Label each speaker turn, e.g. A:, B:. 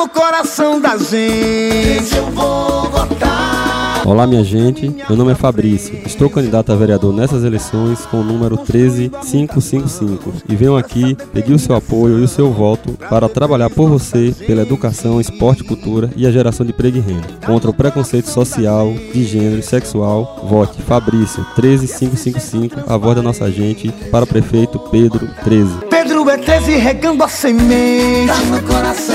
A: no coração da gente. Eu vou votar.
B: Olá, minha gente. Meu nome é Fabrício. Estou candidato a vereador nessas eleições com o número 13555 e venho aqui pedir o seu apoio e o seu voto para trabalhar por você pela educação, esporte, cultura e a geração de emprego e renda. Contra o preconceito social, de gênero e sexual, vote Fabrício 13555, a voz da nossa gente, para o prefeito Pedro 13.
A: Pedro é 13 regando a semente. Tá no coração.